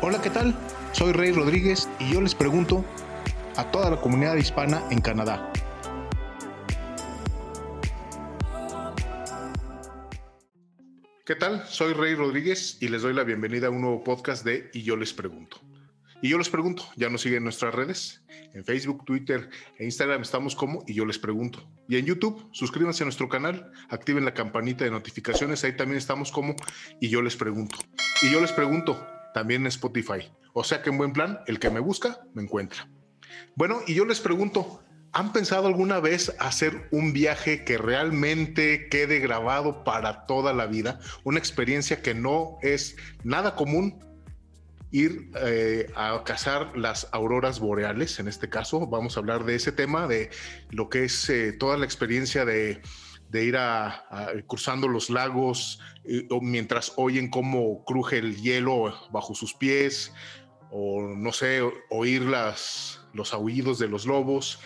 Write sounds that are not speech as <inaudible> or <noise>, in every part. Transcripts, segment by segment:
Hola, ¿qué tal? Soy Rey Rodríguez y yo les pregunto a toda la comunidad hispana en Canadá. ¿Qué tal? Soy Rey Rodríguez y les doy la bienvenida a un nuevo podcast de Y yo les pregunto. Y yo les pregunto, ya nos siguen nuestras redes. En Facebook, Twitter e Instagram estamos como Y yo les pregunto. Y en YouTube, suscríbanse a nuestro canal, activen la campanita de notificaciones, ahí también estamos como Y yo les pregunto. Y yo les pregunto, también Spotify. O sea que en buen plan, el que me busca, me encuentra. Bueno, y yo les pregunto, ¿han pensado alguna vez hacer un viaje que realmente quede grabado para toda la vida? Una experiencia que no es nada común, ir eh, a cazar las auroras boreales. En este caso, vamos a hablar de ese tema, de lo que es eh, toda la experiencia de, ir a, cruzando los lagos mientras oyen cómo cruje el hielo bajo sus pies, o no sé, oír los aullidos de los lobos,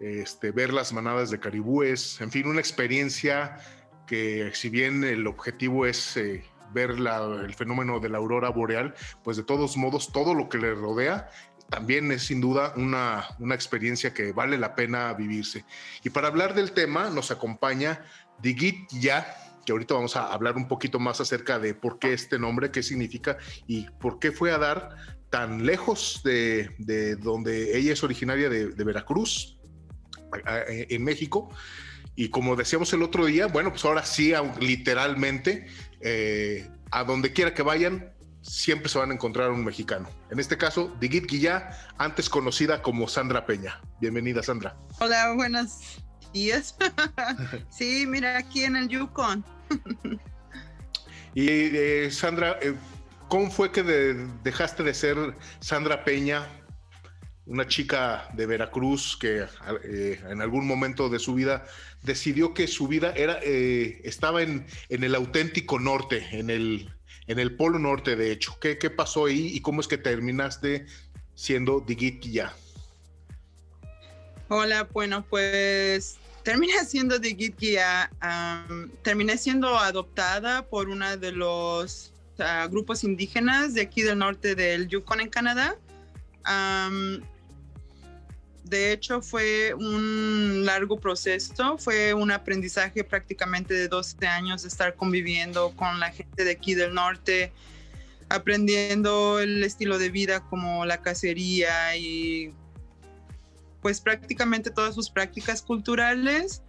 este, ver las manadas de caribúes, en fin, una experiencia que si bien el objetivo es eh, ver el fenómeno de la aurora boreal, pues de todos modos todo lo que le rodea también es sin duda una, una experiencia que vale la pena vivirse. Y para hablar del tema nos acompaña Digit Ya, que ahorita vamos a hablar un poquito más acerca de por qué este nombre, qué significa y por qué fue a dar tan lejos de, de donde ella es originaria de, Veracruz, en México. Y como decíamos el otro día, bueno, pues ahora sí, literalmente, eh, a donde quiera que vayan, siempre se van a encontrar un mexicano. En este caso, Digit Guillá, antes conocida como Sandra Peña. Bienvenida, Sandra. Hola, buenos días. <laughs> sí, mira, aquí en el Yukon. y eh, Sandra, eh, ¿cómo fue que dejaste de ser Sandra Peña una chica de Veracruz que eh, en algún momento de su vida decidió que su vida era, eh, estaba en, el auténtico norte, en el, en el polo norte, de hecho. ¿Qué, ¿Qué, pasó ahí y cómo es que terminaste siendo Digit ya? Hola, bueno, pues terminé <laughs> siendo Digit ya. terminé siendo adoptada por uno de los grupos indígenas de aquí del norte del Yukon en Canadá de hecho fue un largo proceso, fue un aprendizaje prácticamente de 12 años de estar conviviendo con la gente de aquí del norte, aprendiendo el estilo de vida como la cacería y pues prácticamente todas sus prácticas culturales.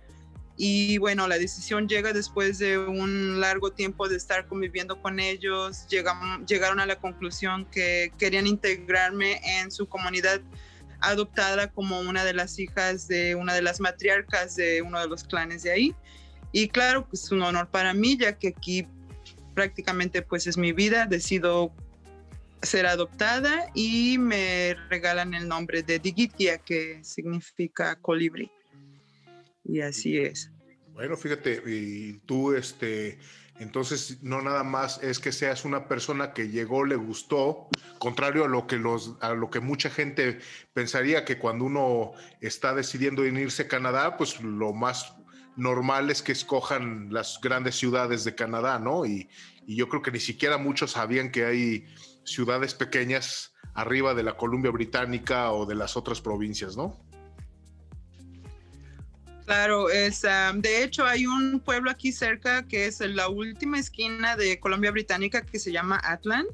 Y bueno, la decisión llega después de un largo tiempo de estar conviviendo con ellos. llegaron a la conclusión que querían integrarme en su comunidad adoptada como una de las hijas de una de las matriarcas de uno de los clanes de ahí. Y claro, pues es un honor para mí, ya que aquí prácticamente pues es mi vida, decido ser adoptada y me regalan el nombre de Digitia, que significa colibrí. Y así es. Bueno, fíjate, y tú, este, entonces, no nada más es que seas una persona que llegó, le gustó, contrario a lo que los, a lo que mucha gente pensaría que cuando uno está decidiendo irse a Canadá, pues lo más normal es que escojan las grandes ciudades de Canadá, ¿no? Y, y yo creo que ni siquiera muchos sabían que hay ciudades pequeñas arriba de la Columbia Británica o de las otras provincias, ¿no? Claro, es, de hecho hay un pueblo aquí cerca que es la última esquina de Colombia Británica que se llama Atlan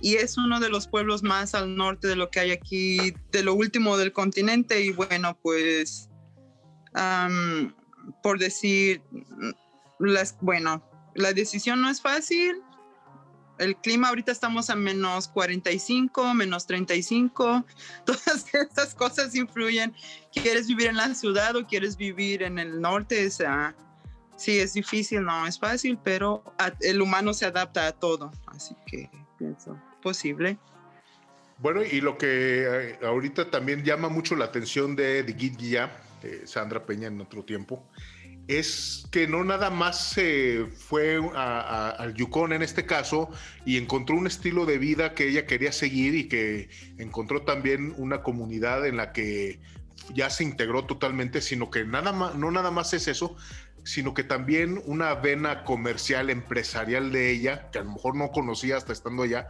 y es uno de los pueblos más al norte de lo que hay aquí, de lo último del continente y bueno, pues por decir, las, bueno, la decisión no es fácil, el clima ahorita estamos a menos 45, menos 35, <laughs> todas estas cosas influyen. ¿Quieres vivir en la ciudad o quieres vivir en el norte? O sea, sí, es difícil, no es fácil, pero el humano se adapta a todo, así que pienso posible. Bueno, y lo que eh, ahorita también llama mucho la atención de, de Guía, de Sandra Peña en otro tiempo, es que no nada más se fue al Yukon en este caso y encontró un estilo de vida que ella quería seguir y que encontró también una comunidad en la que ya se integró totalmente, sino que nada más, no nada más es eso, sino que también una vena comercial, empresarial de ella, que a lo mejor no conocía hasta estando allá,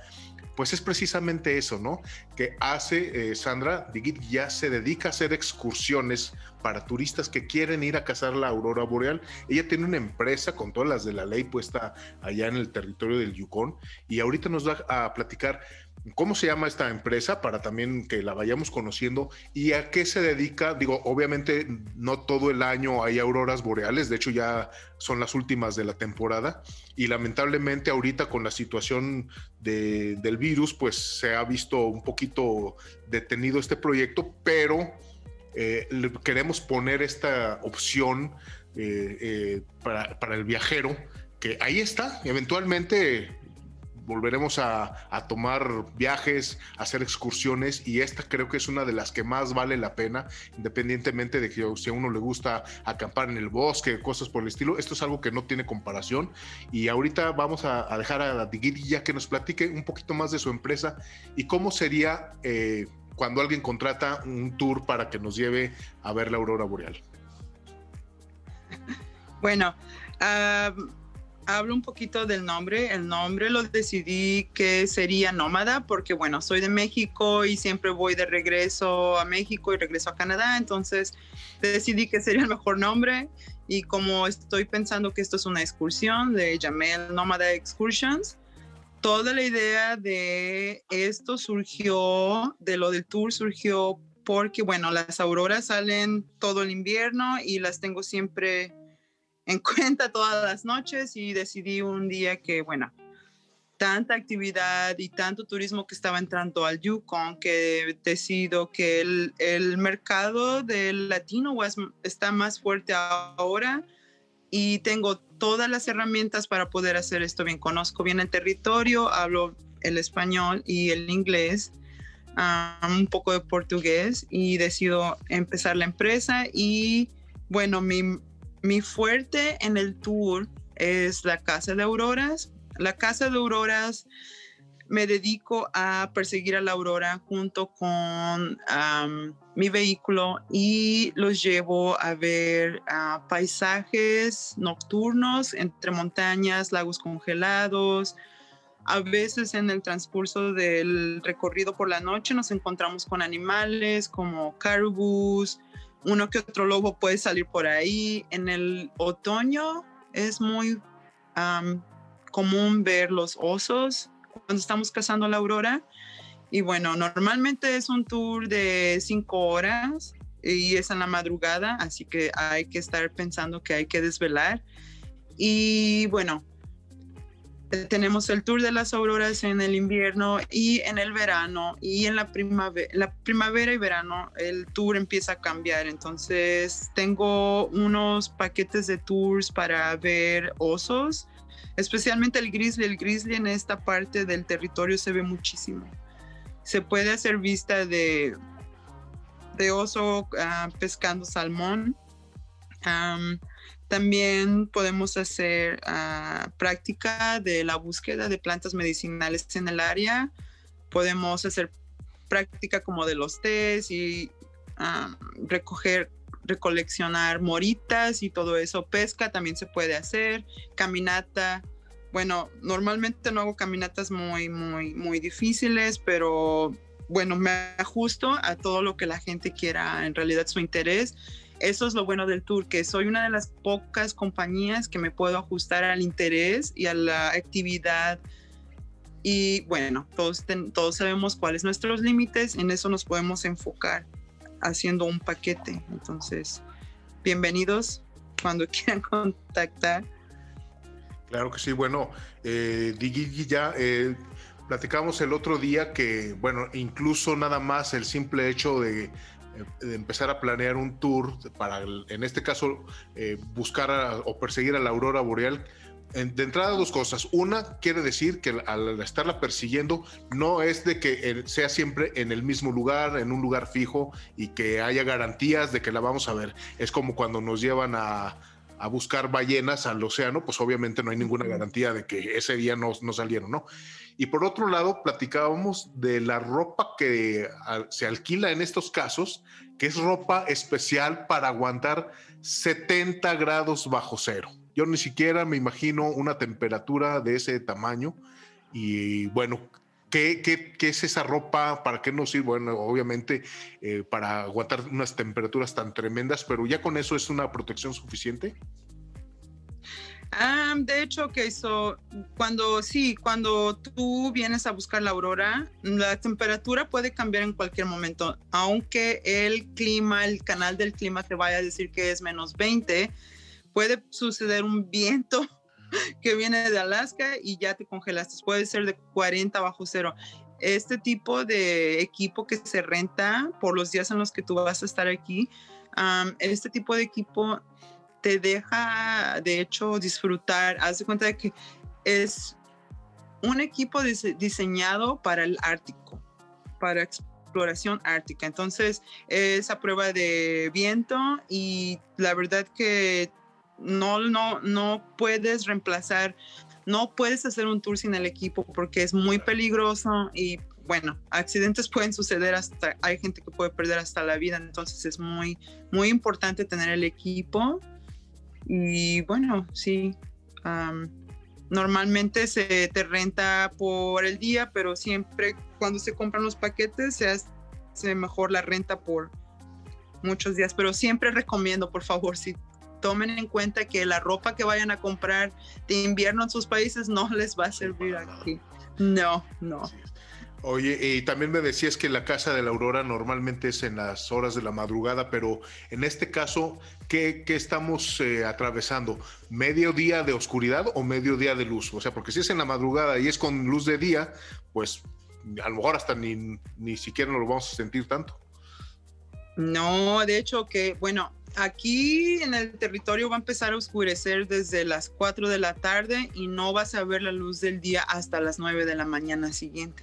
pues es precisamente eso, ¿no? Que hace eh, Sandra Digit ya se dedica a hacer excursiones para turistas que quieren ir a cazar la aurora boreal. Ella tiene una empresa con todas las de la ley puesta allá en el territorio del Yukon y ahorita nos va a platicar cómo se llama esta empresa para también que la vayamos conociendo. Y a qué se dedica. Digo, obviamente no todo el año hay auroras boreales, de hecho ya son las últimas de la temporada. Y lamentablemente ahorita con la situación del virus pues se ha visto un poquito detenido este proyecto, pero eh, queremos poner esta opción eh, eh, para, para el viajero que ahí está, eventualmente volveremos a, tomar viajes, a hacer excursiones y esta creo que es una de las que más vale la pena, independientemente de que si a uno le gusta acampar en el bosque, cosas por el estilo, esto es algo que no tiene comparación y ahorita vamos a, dejar a Digiri ya que nos platique un poquito más de su empresa y cómo sería eh, cuando alguien contrata un tour para que nos lleve a ver la aurora boreal. Bueno, hablo un poquito del nombre. El nombre lo decidí que sería Nómada porque, bueno, soy de México y siempre voy de regreso a México y regreso a Canadá. Entonces decidí que sería el mejor nombre. Y como estoy pensando que esto es una excursión, le llamé el Nómada Excursions. Toda la idea de esto surgió, de lo del tour surgió porque, bueno, las auroras salen todo el invierno y las tengo siempre en cuenta todas las noches y decidí un día que, bueno, tanta actividad y tanto turismo que estaba entrando al Yukon que decido que el, el mercado del latino está más fuerte ahora y tengo todas las herramientas para poder hacer esto bien. Conozco bien el territorio, hablo el español y el inglés, ah, un poco de portugués y decido empezar la empresa y bueno, mi, mi fuerte en el tour es la Casa de Auroras. La Casa de Auroras me dedico a perseguir a la aurora junto con mi vehículo y los llevo a ver paisajes nocturnos entre montañas, lagos congelados. A veces en el transcurso del recorrido por la noche nos encontramos con animales como caribús, uno que otro lobo puede salir por ahí. En el otoño es muy común ver los osos cuando estamos cazando la aurora. Y bueno, normalmente es un tour de cinco horas y es en la madrugada, así que hay que estar pensando que hay que desvelar. Y bueno, tenemos el tour de las auroras en el invierno y en el verano y en la primavera, la primavera y verano el tour empieza a cambiar. Entonces tengo unos paquetes de tours para ver osos, especialmente el grizzly. El grizzly en esta parte del territorio se ve muchísimo. Se puede hacer vista de, de oso ah, pescando salmón. También podemos hacer ah, práctica de la búsqueda de plantas medicinales en el área. Podemos hacer práctica como de los tés y ah, recoger, recoleccionar moritas y todo eso. Pesca también se puede hacer. Caminata. Bueno, normalmente no hago caminatas muy, muy, muy difíciles, pero bueno, me ajusto a todo lo que la gente quiera, en realidad su interés eso es lo bueno del tour, que soy una de las pocas compañías que me puedo ajustar al interés y a la actividad. Y bueno, todos, todos sabemos cuáles son nuestros límites, en eso nos podemos enfocar haciendo un paquete. Entonces, bienvenidos cuando <laughs> quieran contactar. Claro que sí, bueno, eh, ya eh, platicamos el otro día que, bueno, incluso nada más el simple hecho de de empezar a planear un tour para, en este caso, eh, buscar o perseguir a la aurora boreal. de entrada, dos cosas. Una, quiere decir que al estarla persiguiendo, no es de que sea siempre en el mismo lugar, en un lugar fijo y que haya garantías de que la vamos a ver. Es como cuando nos llevan a, a buscar ballenas al océano, pues obviamente no hay ninguna garantía de que ese día no, no salieron, ¿no? Y por otro lado, platicábamos de la ropa que se alquila en estos casos, que es ropa especial para aguantar 70 grados bajo cero. Yo ni siquiera me imagino una temperatura de ese tamaño. Y bueno, ¿Qué, qué, es esa ropa? ¿Para qué nos sirve? Bueno, obviamente eh, para aguantar unas temperaturas tan tremendas, pero ya con eso es una protección suficiente. Ah, de hecho, que cuando sí, cuando tú vienes a buscar la aurora, la temperatura puede cambiar en cualquier momento, aunque el clima, el canal del clima te vaya a decir que es menos 20, puede suceder un viento <laughs> que viene de Alaska y ya te congelaste. Puede ser de 40 bajo cero. Este tipo de equipo que se renta por los días en los que tú vas a estar aquí, este tipo de equipo te deja, de hecho, disfrutar. Haz de cuenta de que es un equipo diseñado para el Ártico, para exploración ártica. Entonces, es a prueba de viento y la verdad que no, no, no puedes reemplazar, no puedes hacer un tour sin el equipo porque es muy peligroso y bueno, accidentes pueden suceder hasta, hay gente que puede perder hasta la vida, entonces es muy, muy importante tener el equipo y bueno, sí, normalmente se te renta por el día, pero siempre cuando se compran los paquetes se hace mejor la renta por muchos días, pero siempre recomiendo, por favor, si tomen en cuenta que la ropa que vayan a comprar de invierno en sus países no les va a servir aquí. No, no. Oye, y también me decías que la casa de la aurora normalmente es en las horas de la madrugada, pero en este caso, ¿qué, estamos eh, atravesando? ¿Medio día de oscuridad o medio día de luz? O sea, porque si es en la madrugada y es con luz de día, pues a lo mejor hasta ni, ni siquiera nos lo vamos a sentir tanto. No, de hecho que, bueno, aquí en el territorio va a empezar a oscurecer desde las 4 de la tarde y no vas a ver la luz del día hasta las 9 de la mañana siguiente.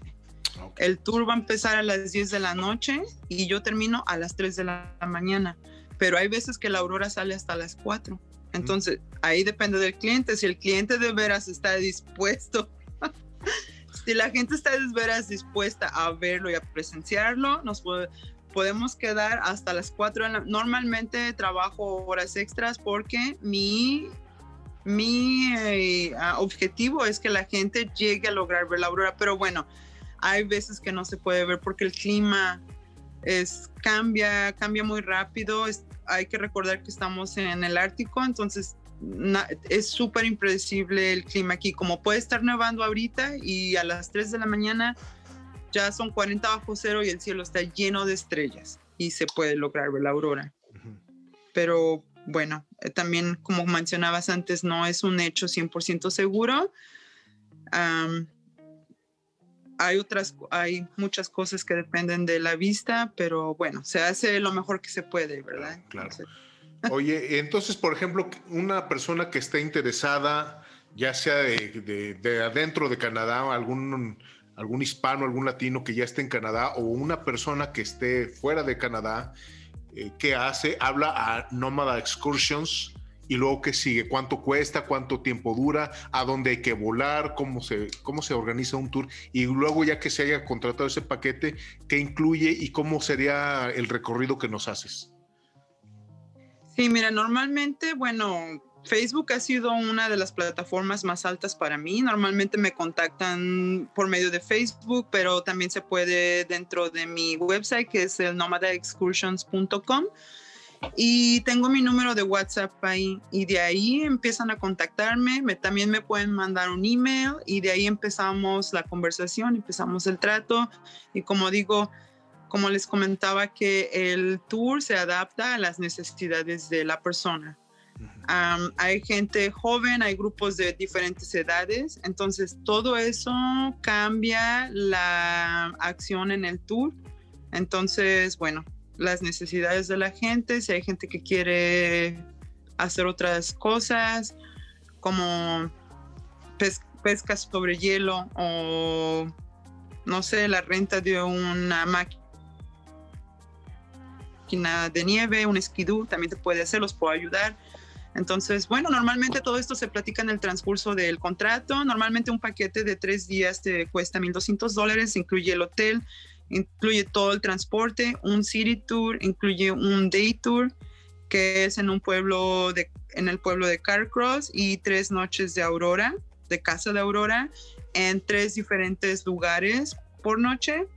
El tour va a empezar a las 10 de la noche y yo termino a las 3 de la mañana, pero hay veces que la aurora sale hasta las 4. Entonces, ahí depende del cliente. Si el cliente de veras está dispuesto, <laughs> si la gente está de veras dispuesta a verlo y a presenciarlo, nos puede, podemos quedar hasta las 4 de la Normalmente trabajo horas extras porque mi, mi eh, objetivo es que la gente llegue a lograr ver la aurora, pero bueno, hay veces que no se puede ver porque el clima es, cambia, cambia muy rápido. hay que recordar que estamos en el Ártico, entonces es súper impredecible el clima aquí. Como puede estar nevando ahorita y a las 3 de la mañana ya son 40 bajo cero y el cielo está lleno de estrellas y se puede lograr ver la aurora. Pero bueno, eh, también como mencionabas antes, no es un hecho 100% seguro. Hay otras, hay muchas cosas que dependen de la vista, pero bueno, se hace lo mejor que se puede, ¿verdad? Claro. <laughs> <laughs> Oye, entonces, por ejemplo, una persona que esté interesada, ya sea de, de adentro de Canadá, algún algún hispano, algún latino que ya esté en Canadá o una persona que esté fuera de Canadá, eh, ¿qué hace? Habla a Nómada Excursions y luego qué sigue, cuánto cuesta, cuánto tiempo dura, a dónde hay que volar, cómo se, cómo se organiza un tour y luego ya que se haya contratado ese paquete, qué incluye y cómo sería el recorrido que nos haces. Sí, mira, normalmente, bueno, Facebook ha sido una de las plataformas más altas para mí. Normalmente me contactan por medio de Facebook, pero también se puede dentro de mi website que es el nomadaexcursions.com y tengo mi número de WhatsApp ahí y de ahí empiezan a contactarme, me, también me pueden mandar un email y de ahí empezamos la conversación, empezamos el trato y como digo, como les comentaba que el tour se adapta a las necesidades de la persona hay gente joven, hay grupos de diferentes edades, entonces todo eso cambia la acción en el tour. Entonces, bueno, las necesidades de la gente, si hay gente que quiere hacer otras cosas, como pesca sobre hielo o, no sé, la renta de una máquina de nieve, un esquidú, también se puede hacer, los puedo ayudar. Entonces, bueno, normalmente todo esto se platica en el transcurso del contrato. Normalmente un paquete de tres días te cuesta 1.200 dólares, incluye el hotel, incluye todo el transporte, un city tour, incluye un day tour que es en un pueblo de, en el pueblo de Carcross y tres noches de Aurora, de Casa de Aurora, en tres diferentes lugares por noche.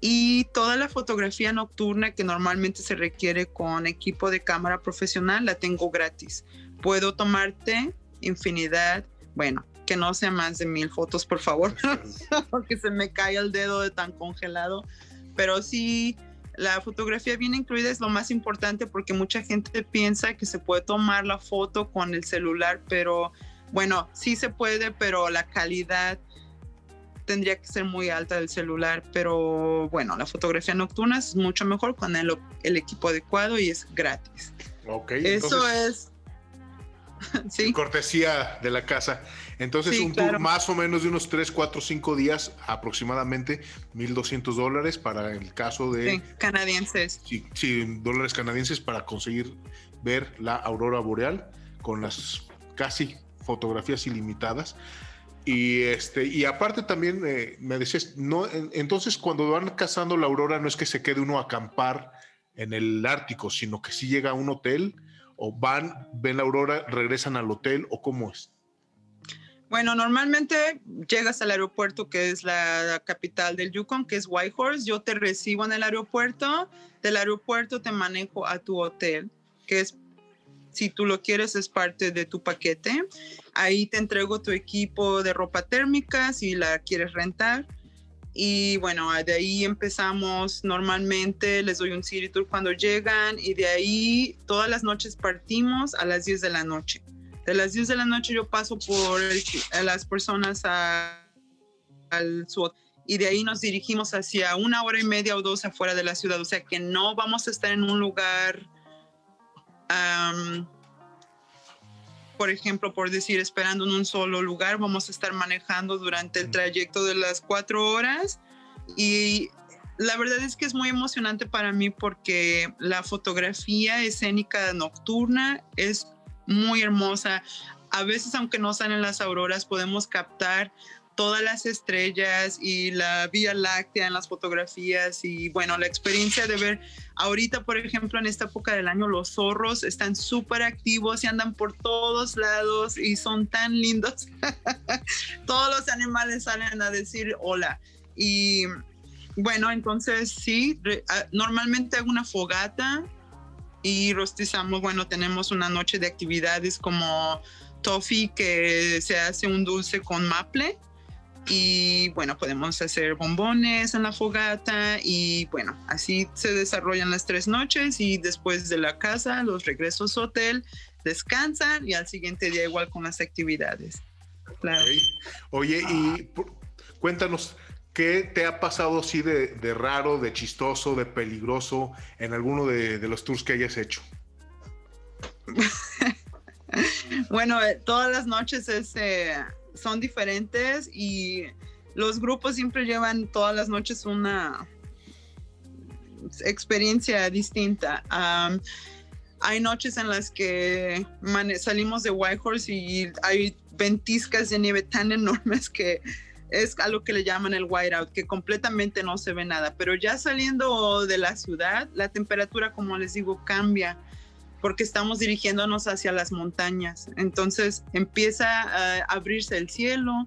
Y toda la fotografía nocturna que normalmente se requiere con equipo de cámara profesional la tengo gratis. Puedo tomarte infinidad, bueno, que no sea más de mil fotos, por favor, <laughs> porque se me cae el dedo de tan congelado. Pero sí, la fotografía bien incluida es lo más importante porque mucha gente piensa que se puede tomar la foto con el celular, pero bueno, sí se puede, pero la calidad tendría que ser muy alta del celular, pero bueno, la fotografía nocturna es mucho mejor con el, equipo adecuado y es gratis. Ok. Eso es <laughs> ¿Sí? cortesía de la casa. Entonces, un tour más o menos de unos 3, 4, 5 días, aproximadamente 1.200 dólares para el caso de... Sí, canadienses. Sí, sí, dólares canadienses para conseguir ver la aurora boreal con las casi fotografías ilimitadas. Y este, y aparte también eh, me decías, no, entonces cuando van cazando la aurora no es que se quede uno a acampar en el Ártico, sino que si llega a un hotel o van, ven la aurora, regresan al hotel o cómo es? Bueno, normalmente llegas al aeropuerto que es la capital del Yukon, que es Whitehorse. Yo te recibo en el aeropuerto. Del aeropuerto te manejo a tu hotel, que es, si tú lo quieres, es parte de tu paquete. Ahí te entrego tu equipo de ropa térmica si la quieres rentar. Y bueno, de ahí empezamos normalmente, les doy un city tour cuando llegan y de ahí todas las noches partimos a las 10 de la noche. De las 10 de la noche yo paso por las personas a, al SWAT y de ahí nos dirigimos hacia una hora y media o dos afuera de la ciudad. O sea que no vamos a estar en un lugar por ejemplo, por decir, esperando en un solo lugar, vamos a estar manejando durante el trayecto de las cuatro horas y la verdad es que es muy emocionante para mí porque la fotografía escénica nocturna es muy hermosa. A veces, aunque no salen las auroras, podemos captar todas las estrellas y la Vía Láctea en las fotografías y bueno, la experiencia de ver ahorita, por ejemplo, en esta época del año, los zorros están súper activos y andan por todos lados y son tan lindos. <laughs> todos los animales salen a decir hola. Y bueno, entonces sí, ah, normalmente hago una fogata y rostizamos, bueno, tenemos una noche de actividades como toffee que se hace un dulce con maple y bueno, podemos hacer bombones en la fogata y bueno, así se desarrollan las tres noches y después de la casa los regresos a hotel, descansan y al siguiente día igual con las actividades. Claro. Oye, y cuéntanos, ¿qué te ha pasado así de, raro, de chistoso, de peligroso en alguno de, los tours que hayas hecho? <laughs> bueno, eh, todas las noches es... Eh, son diferentes y los grupos siempre llevan todas las noches una experiencia distinta. hay noches en las que salimos de Whitehorse y hay ventiscas de nieve tan enormes que es a lo que le llaman el whiteout, que completamente no se ve nada. Pero ya saliendo de la ciudad, la temperatura, como les digo, cambia porque estamos dirigiéndonos hacia las montañas. Entonces empieza a abrirse el cielo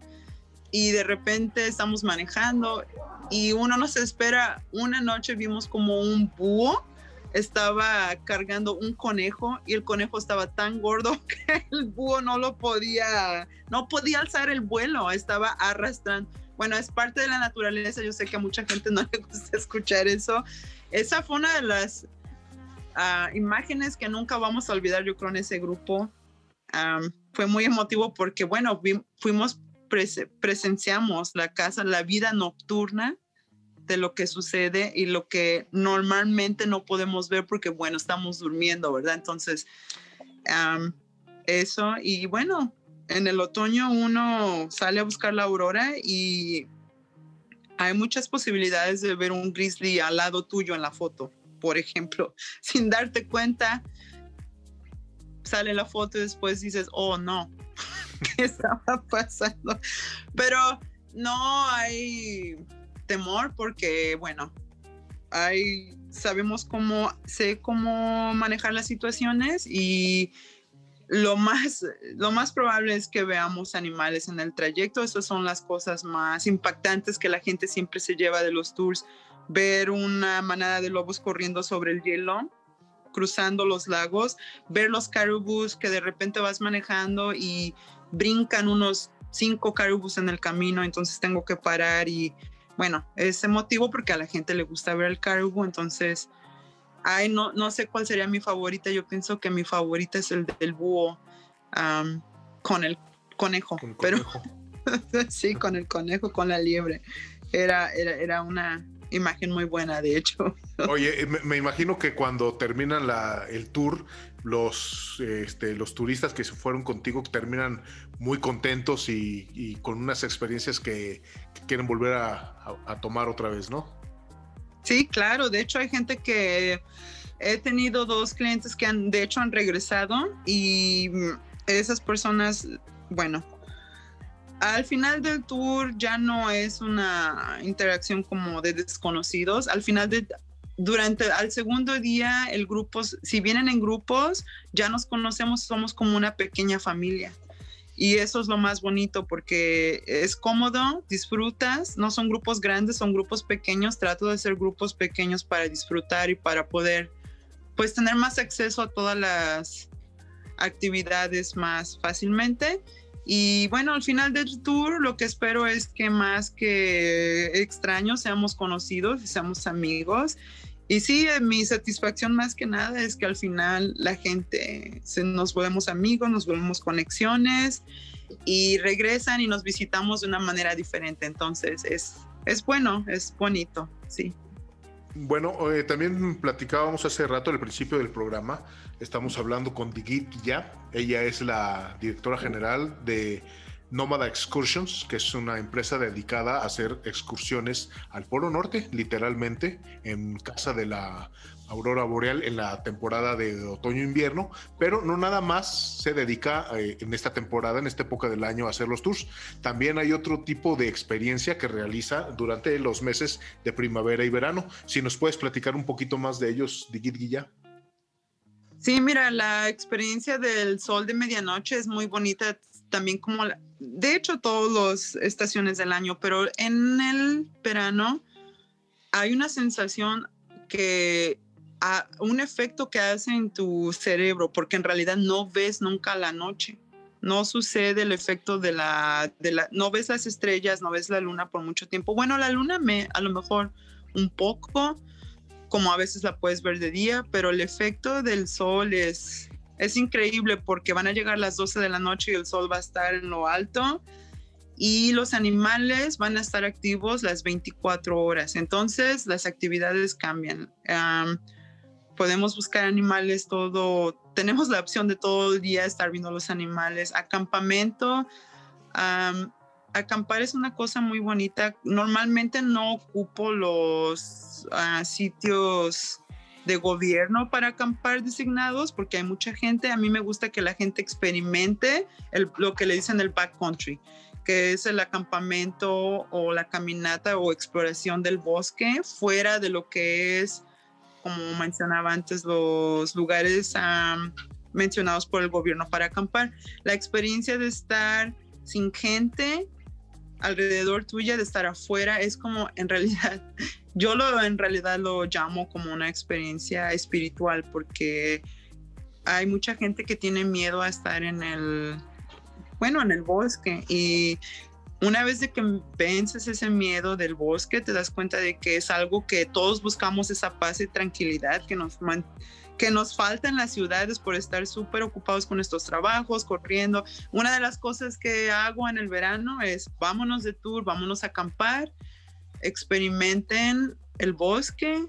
y de repente estamos manejando y uno nos espera. Una noche vimos como un búho estaba cargando un conejo y el conejo estaba tan gordo <laughs> que el búho no lo podía, no podía alzar el vuelo, estaba arrastrando. Bueno, es parte de la naturaleza, yo sé que a mucha gente no le gusta <laughs> escuchar eso. Esa fue una de las imágenes que nunca vamos a olvidar, yo creo, en ese grupo. fue muy emotivo porque, bueno, fuimos, presenciamos la casa, la vida nocturna de lo que sucede y lo que normalmente no podemos ver porque, bueno, estamos durmiendo, ¿verdad? Entonces, eso, y bueno, en el otoño uno sale a buscar la aurora y hay muchas posibilidades de ver un grizzly al lado tuyo en la foto por ejemplo, <laughs> sin darte cuenta, sale la foto y después dices, oh no, <laughs> ¿qué estaba pasando? Pero no hay temor porque, bueno, hay, sabemos cómo, sé cómo manejar las situaciones y lo más, lo más probable es que veamos animales en el trayecto. Esas son las cosas más impactantes que la gente siempre se lleva de los tours. Ver una manada de lobos corriendo sobre el hielo, cruzando los lagos, ver los caribús que de repente vas manejando y brincan unos cinco caribús en el camino, entonces tengo que parar y bueno, es emotivo porque a la gente le gusta ver el caribú, entonces Ay, no, no sé cuál sería mi favorita. Yo pienso que mi favorita es el del búho con el conejo. Pero <laughs> sí, con el conejo, con la liebre. Era, era, era una imagen muy buena, de hecho. <laughs> Oye, eh, me, imagino que cuando terminan la, el tour, los, este, los turistas que se fueron contigo terminan muy contentos y, con unas experiencias que, quieren volver a tomar otra vez, ¿no? Sí, claro. De hecho, hay gente que he tenido dos clientes que han, de hecho, han regresado y esas personas, bueno, al final del tour ya no es una interacción como de desconocidos. Al final de, durante al segundo día, el grupo, si vienen en grupos, ya nos conocemos, somos como una pequeña familia. Y eso es lo más bonito porque es cómodo, disfrutas, no son grupos grandes, son grupos pequeños, trato de hacer grupos pequeños para disfrutar y para poder pues tener más acceso a todas las actividades más fácilmente. Y bueno, al final del tour lo que espero es que más que extraños seamos conocidos y seamos amigos y sí, eh, mi satisfacción más que nada es que al final la gente se, nos volvemos amigos, nos volvemos conexiones y regresan y nos visitamos de una manera diferente. Entonces es, es bueno, es bonito, sí. Bueno, eh, también platicábamos hace rato al principio del programa, estamos hablando con Digit Ya, ella es la directora general de Nómada Excursions, que es una empresa dedicada a hacer excursiones al Polo Norte, literalmente, en casa de la aurora boreal en la temporada de otoño-invierno, pero no nada más se dedica eh, en esta temporada, en esta época del año, a hacer los tours. También hay otro tipo de experiencia que realiza durante los meses de primavera y verano. Si nos puedes platicar un poquito más de ellos, Digit Guilla. Sí, mira, la experiencia del sol de medianoche es muy bonita también como, de hecho, todas las estaciones del año, pero en el verano hay una sensación que, un efecto que hace en tu cerebro, porque en realidad no ves nunca la noche. No sucede el efecto de la, de la, no ves las estrellas, no ves la luna por mucho tiempo. Bueno, la luna me, a lo mejor un poco, como a veces la puedes ver de día, pero el efecto del sol es, es increíble porque van a llegar las 12 de la noche y el sol va a estar en lo alto y los animales van a estar activos las 24 horas. Entonces las actividades cambian. podemos buscar animales todo, tenemos la opción de todo el día estar viendo los animales. Acampamento. acampar es una cosa muy bonita. Normalmente no ocupo los ah, sitios de gobierno para acampar designados, porque hay mucha gente, a mí me gusta que la gente experimente lo que le dicen el backcountry, que es el acampamento o la caminata o exploración del bosque fuera de lo que es, como mencionaba antes, los lugares mencionados por el gobierno para acampar. La experiencia de estar sin gente alrededor tuya, de estar afuera, es como en realidad yo lo en realidad lo llamo como una experiencia espiritual porque hay mucha gente que tiene miedo a estar en el, bueno, en el bosque y una vez de que vences ese miedo del bosque, te das cuenta de que es algo que todos buscamos esa paz y tranquilidad que nos, que nos falta en las ciudades por estar súper ocupados con estos trabajos, corriendo. Una de las cosas que hago en el verano es vámonos de tour, vámonos a acampar experimenten el bosque,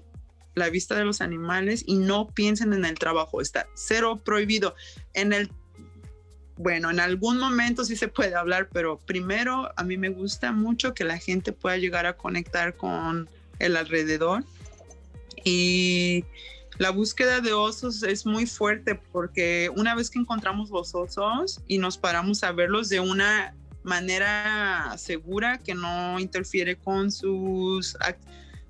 la vista de los animales y no piensen en el trabajo. Está cero prohibido. En el, bueno, en algún momento sí se puede hablar, pero primero a mí me gusta mucho que la gente pueda llegar a conectar con el alrededor y La búsqueda de osos es muy fuerte porque una vez que encontramos los osos y nos paramos a verlos de una manera segura que no interfiere con sus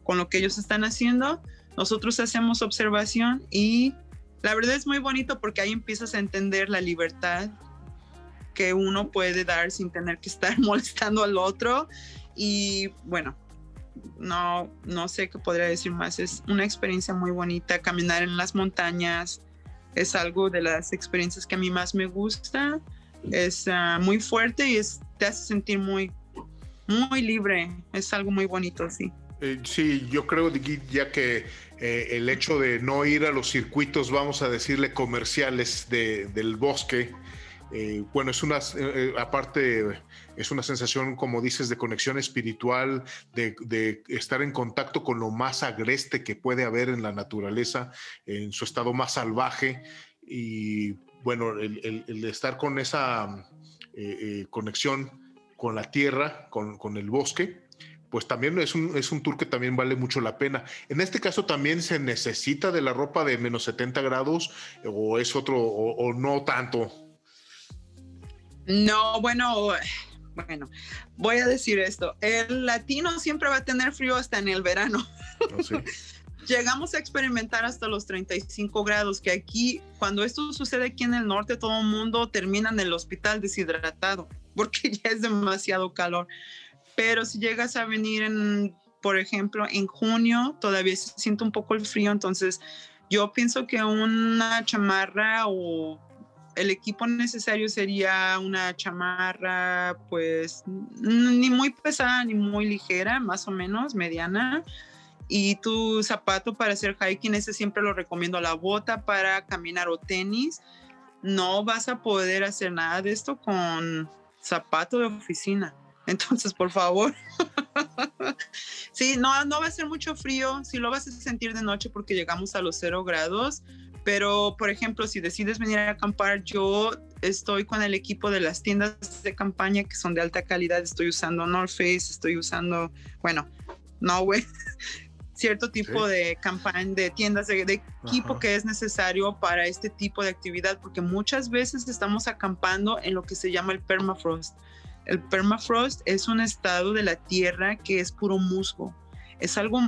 con lo que ellos están haciendo, nosotros hacemos observación y la verdad es muy bonito porque ahí empiezas a entender la libertad que uno puede dar sin tener que estar <laughs> molestando al otro y bueno, no, no sé qué podría decir más. Es una experiencia muy bonita. Caminar en las montañas es algo de las experiencias que a mí más me gusta. Es ah, muy fuerte y es, te hace sentir muy, muy libre. Es algo muy bonito, sí. Eh, sí, yo creo, ya que eh, el hecho de no ir a los circuitos, vamos a decirle, comerciales del bosque, eh, bueno, es una, aparte es una sensación, como dices, de conexión espiritual, de, estar en contacto con lo más agreste que puede haber en la naturaleza, en su estado más salvaje. Y bueno, el, estar con esa eh, eh, conexión con la tierra, con, el bosque, pues también es un, es un, tour que también vale mucho la pena. En este caso también se necesita de la ropa de menos 70 grados o es otro, o no tanto. No, bueno, bueno, voy a decir esto, el latino siempre va a tener frío hasta en el verano. Oh, <laughs> Llegamos a experimentar hasta los 35 grados, que aquí, cuando esto sucede aquí en el norte, todo el mundo termina en el hospital deshidratado, <laughs> porque ya es demasiado calor. Pero si llegas a venir en, por ejemplo, en junio, todavía se siente un poco el frío, entonces yo pienso que una chamarra o el equipo necesario sería una chamarra, pues ni muy pesada ni muy ligera, más o menos, mediana. Y tu zapato para hacer hiking, ese siempre lo recomiendo, la bota para caminar o tenis. No vas a poder hacer nada de esto con zapato de oficina. <laughs> Entonces, por favor. <laughs> sí, no, no va a ser mucho frío. Sí lo vas a sentir de noche porque llegamos a los cero grados pero, por ejemplo, si decides venir a acampar, yo estoy con el equipo de las tiendas de campaña que son de alta calidad. Estoy usando North Face, estoy usando, bueno, no, güey, cierto tipo de campaña, de tiendas, de, equipo que es necesario para este tipo de actividad, porque muchas veces estamos acampando en lo que se llama el permafrost. El permafrost es un estado de la tierra que es puro musgo. Es algo,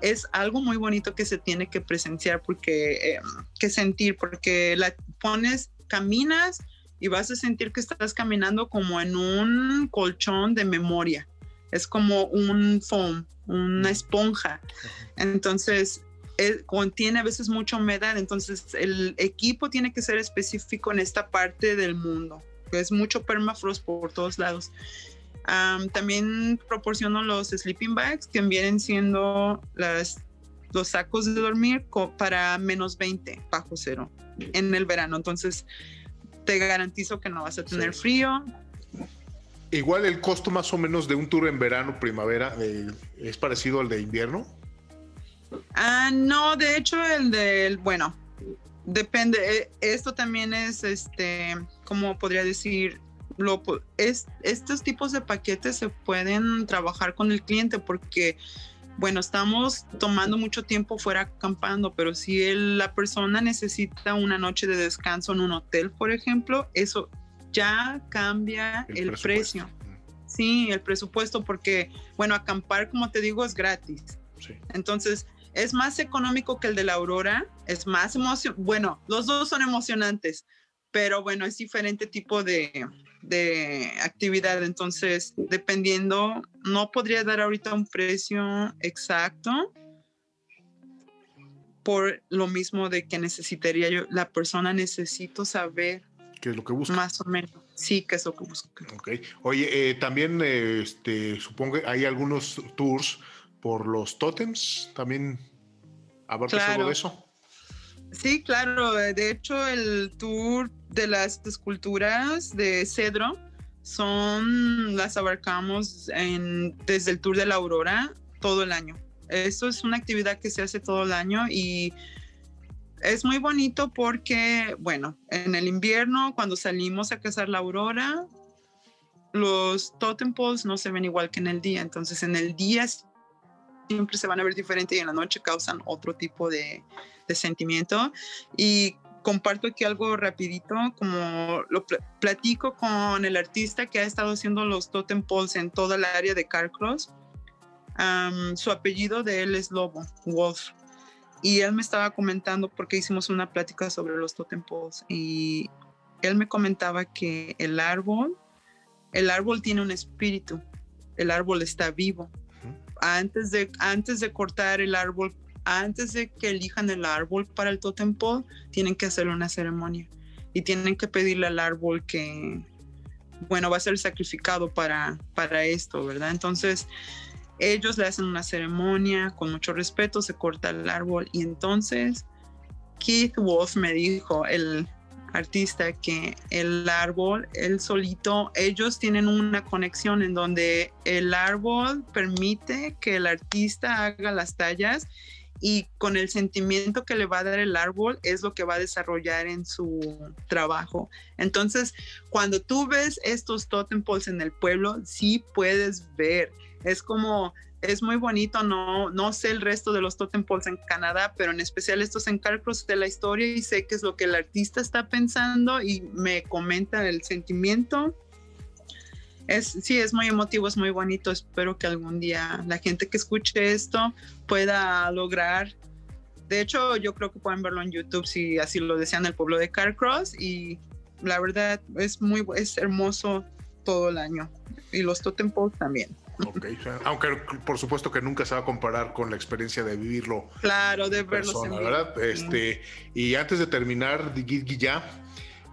es algo muy bonito que se tiene que presenciar, porque, eh, que sentir, porque la pones, caminas y vas a sentir que estás caminando como en un colchón de memoria. Es como un foam, una esponja. Entonces, eh, contiene a veces mucha humedad, entonces el equipo tiene que ser específico en esta parte del mundo. Es mucho permafrost por todos lados también proporciono los sleeping bags que vienen siendo las, los sacos de dormir para menos 20 bajo cero en el verano. Entonces te garantizo que no vas a tener frío. Igual el costo más o menos de un tour en verano, primavera, eh, es parecido al de invierno. Ah, no, de hecho el del, bueno, depende. Eh, esto también es, este, como podría decir, es, estos tipos de paquetes se pueden trabajar con el cliente porque, bueno, estamos tomando mucho tiempo fuera acampando, pero si la persona necesita una noche de descanso en un hotel, por ejemplo, eso ya cambia el, precio. Sí, el presupuesto, porque, bueno, acampar, como te digo, es gratis. Entonces, es más económico que el de la Aurora, es más emocionante. Bueno, los dos son emocionantes, pero bueno, es diferente tipo de, de actividad. Entonces, dependiendo, no podría dar ahorita un precio exacto por lo mismo de que necesitaría yo, la persona necesito saber qué es lo que busca. Más o menos. Sí, qué es lo que busca. Ok. Oye, eh, también este, supongo que hay algunos tours por los tótems. También abarca claro. de eso. Sí, claro. De hecho, el tour de las esculturas de cedro son, las abarcamos en, desde el Tour de la Aurora todo el año. Esto es una actividad que se hace todo el año y es muy bonito porque, bueno, en el invierno, cuando salimos a cazar la aurora, los totem poles no se ven igual que en el día. Entonces, en el día siempre se van a ver diferente y en la noche causan otro tipo de, sentimiento. Y comparto aquí algo rapidito, como lo platico con el artista que ha estado haciendo los totem poles en toda el área de Carcross. su apellido de él es Lobo, Wolf. Y él me estaba comentando porque hicimos una plática sobre los totem poles y él me comentaba que el árbol, el árbol tiene un espíritu, el árbol está vivo. Antes de, antes de cortar el árbol antes de que elijan el árbol para el totem pole, tienen que hacer una ceremonia y tienen que pedirle al árbol que, bueno, va a ser sacrificado para, para esto, ¿verdad? Entonces, ellos le hacen una ceremonia con mucho respeto, se corta el árbol y entonces Keith Wolf me dijo, el artista, que el árbol, el solito, ellos tienen una conexión en donde el árbol permite que el artista haga las tallas y con el sentimiento que le va a dar el árbol es lo que va a desarrollar en su trabajo. Entonces, cuando tú ves estos totem poles en el pueblo, sí puedes ver. Es como, es muy bonito, no, no sé el resto de los totem poles en Canadá, pero en especial estos en Carcross de la historia y sé qué es lo que el artista está pensando y me comenta el sentimiento sí, es muy emotivo, es muy bonito. Espero que algún día la gente que escuche esto pueda lograr. De hecho, yo creo que pueden verlo en YouTube si así lo desean el pueblo de Carcross y la verdad es muy es hermoso todo el año y los totem poles también. Okay. Aunque por supuesto que nunca se va a comparar con la experiencia de vivirlo. Claro, de verlo. ¿verdad? Este, y antes de terminar, ya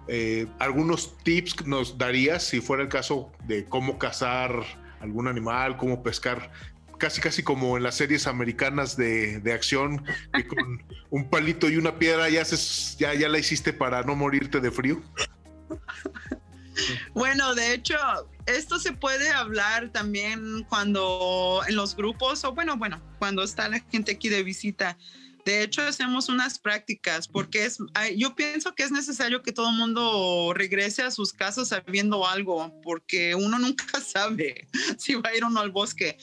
eh, algunos tips nos darías si fuera el caso de cómo cazar algún animal, cómo pescar, casi casi como en las series americanas de, acción, que con <laughs> un palito y una piedra ya, ya, ya la hiciste para no morirte de frío. Bueno, de hecho, esto se puede hablar también cuando en los grupos, o bueno, bueno, cuando está la gente aquí de visita. De hecho, hacemos unas prácticas porque es, yo pienso que es necesario que todo el mundo regrese a sus casas sabiendo algo, porque uno nunca <laughs> sabe si va a ir o no al bosque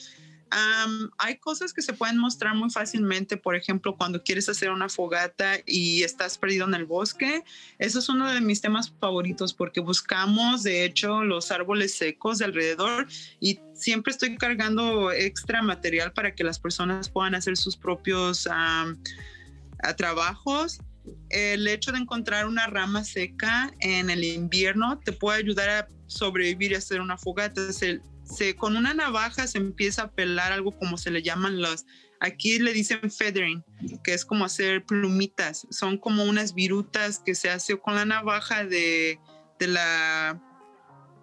hay cosas que se pueden mostrar muy fácilmente, por ejemplo, cuando quieres hacer una fogata y estás perdido en el bosque. Eso es uno de mis temas favoritos porque buscamos, de hecho, los árboles secos de alrededor y siempre estoy cargando extra material para que las personas puedan hacer sus propios trabajos. El hecho de encontrar una rama seca en el invierno te puede ayudar a sobrevivir y hacer una fogata. Se, con una navaja se empieza a pelar algo como se le llaman los, aquí le dicen feathering, que es como hacer plumitas, son como unas virutas que se hace con la navaja de, de la,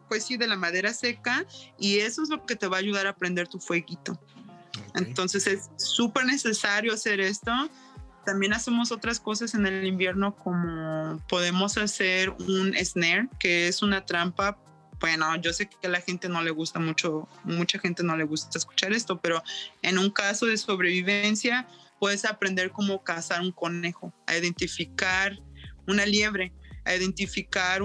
pues sí, de la madera seca y eso es lo que te va a ayudar a prender tu fueguito. Entonces es súper necesario hacer esto. También hacemos otras cosas en el invierno como podemos hacer un snare, que es una trampa bueno, yo sé que a la gente no le gusta mucho, mucha gente no le gusta escuchar esto, pero en un caso de sobrevivencia puedes aprender cómo cazar un conejo, a identificar una liebre, a identificar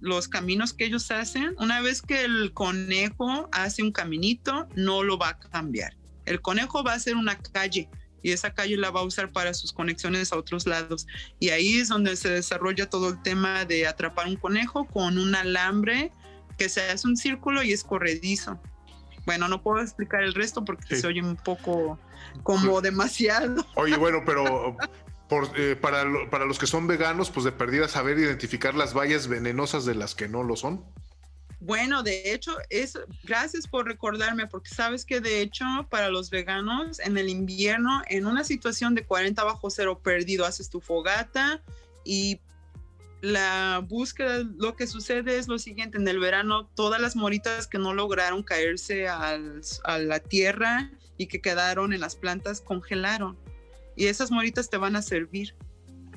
los caminos que ellos hacen. Una vez que el conejo hace un caminito, no lo va a cambiar. El conejo va a hacer una calle y esa calle la va a usar para sus conexiones a otros lados. Y ahí es donde se desarrolla todo el tema de atrapar un conejo con un alambre que se hace un círculo y es corredizo. Bueno, no puedo explicar el resto porque se oye un poco como demasiado. Oye, bueno, pero <laughs> por, eh, para, para los que son veganos, pues de perdida saber identificar las vallas venenosas de las que no lo son. Bueno, de hecho, es gracias por recordarme, porque sabes que de hecho para los veganos en el invierno, en una situación de 40 bajo cero perdido, haces tu fogata y la búsqueda, lo que sucede es lo siguiente, en el verano todas las moritas que no lograron caerse a la tierra y que quedaron en las plantas congelaron y esas moritas te van a servir.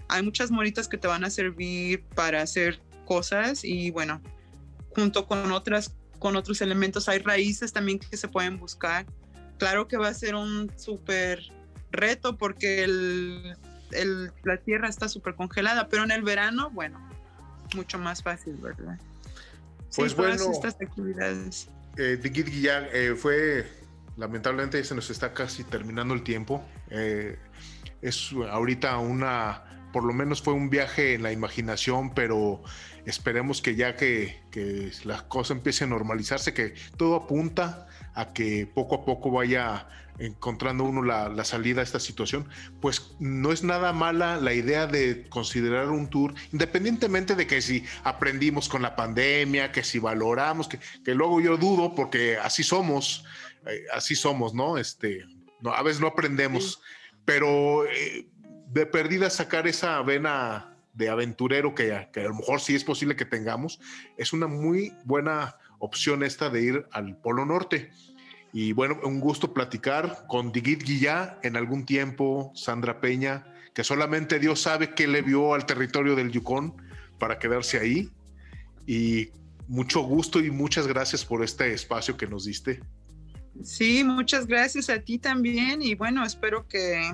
Hay muchas moritas que te van a servir para hacer cosas y bueno, junto con otras con otros elementos. Hay raíces también que se pueden buscar. Claro que va a ser un súper reto porque el, la tierra está súper congelada, pero en el verano, bueno, mucho más fácil, ¿verdad? Pues bueno, estas actividades. Eh, eh, fue lamentablemente se nos está casi terminando el tiempo. Eh, es ahorita una, por lo menos fue un viaje en la imaginación, pero esperemos que ya que, que las cosas empiecen a normalizarse, que todo apunta a que poco a poco vaya encontrando uno la, salida a esta situación, pues no es nada mala la idea de considerar un tour, independientemente de que si aprendimos con la pandemia, que si valoramos, que, luego yo dudo, porque así somos, eh, así somos, ¿no? Este, no, a veces no aprendemos, pero eh, de perdida sacar esa vena de aventurero que, que a lo mejor sí es posible que tengamos, es una muy buena opción esta de ir al Polo Norte. Y bueno, un gusto platicar con Digit Guillá en algún tiempo, Sandra Peña, que solamente Dios sabe qué le vio al territorio del Yukon para quedarse ahí. Y mucho gusto y muchas gracias por este espacio que nos diste. Sí, muchas gracias a ti también y bueno, espero que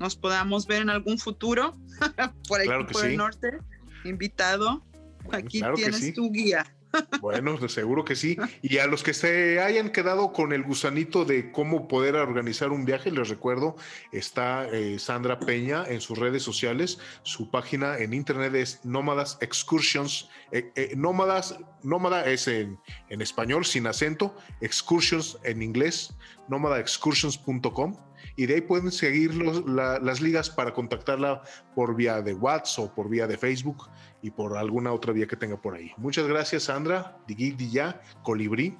nos podamos ver en algún futuro <laughs> por aquí por el norte, invitado. aquí tienes tu guía. <laughs> Bueno, seguro que sí. Y a los que se hayan quedado con el gusanito de cómo poder organizar un viaje, les recuerdo, está eh, Sandra Peña en sus redes sociales. Su página en internet es Nómadas Excursions. Eh, eh, nómadas, nómada es en, en, español, sin acento. Excursions en inglés, nómadaexcursions.com. Y de ahí pueden seguir las ligas para contactarla por vía de WhatsApp o por vía de Facebook y por alguna otra vía que tenga por ahí. Muchas gracias, Sandra, Digui ya, Colibrí.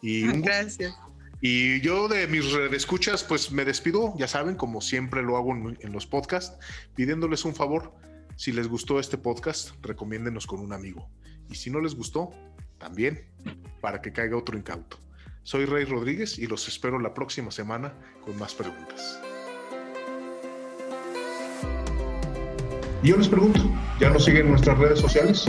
Y gracias. Y yo de mis escuchas, pues me despido, ya saben, como siempre lo hago en, los podcasts, pidiéndoles un favor. Si les gustó este podcast, recomiéndenos con un amigo. Y si no les gustó, también, para que caiga otro incauto. Soy Rey Rodríguez y los espero la próxima semana con más preguntas. Y yo les pregunto, ¿ya nos siguen en nuestras redes sociales?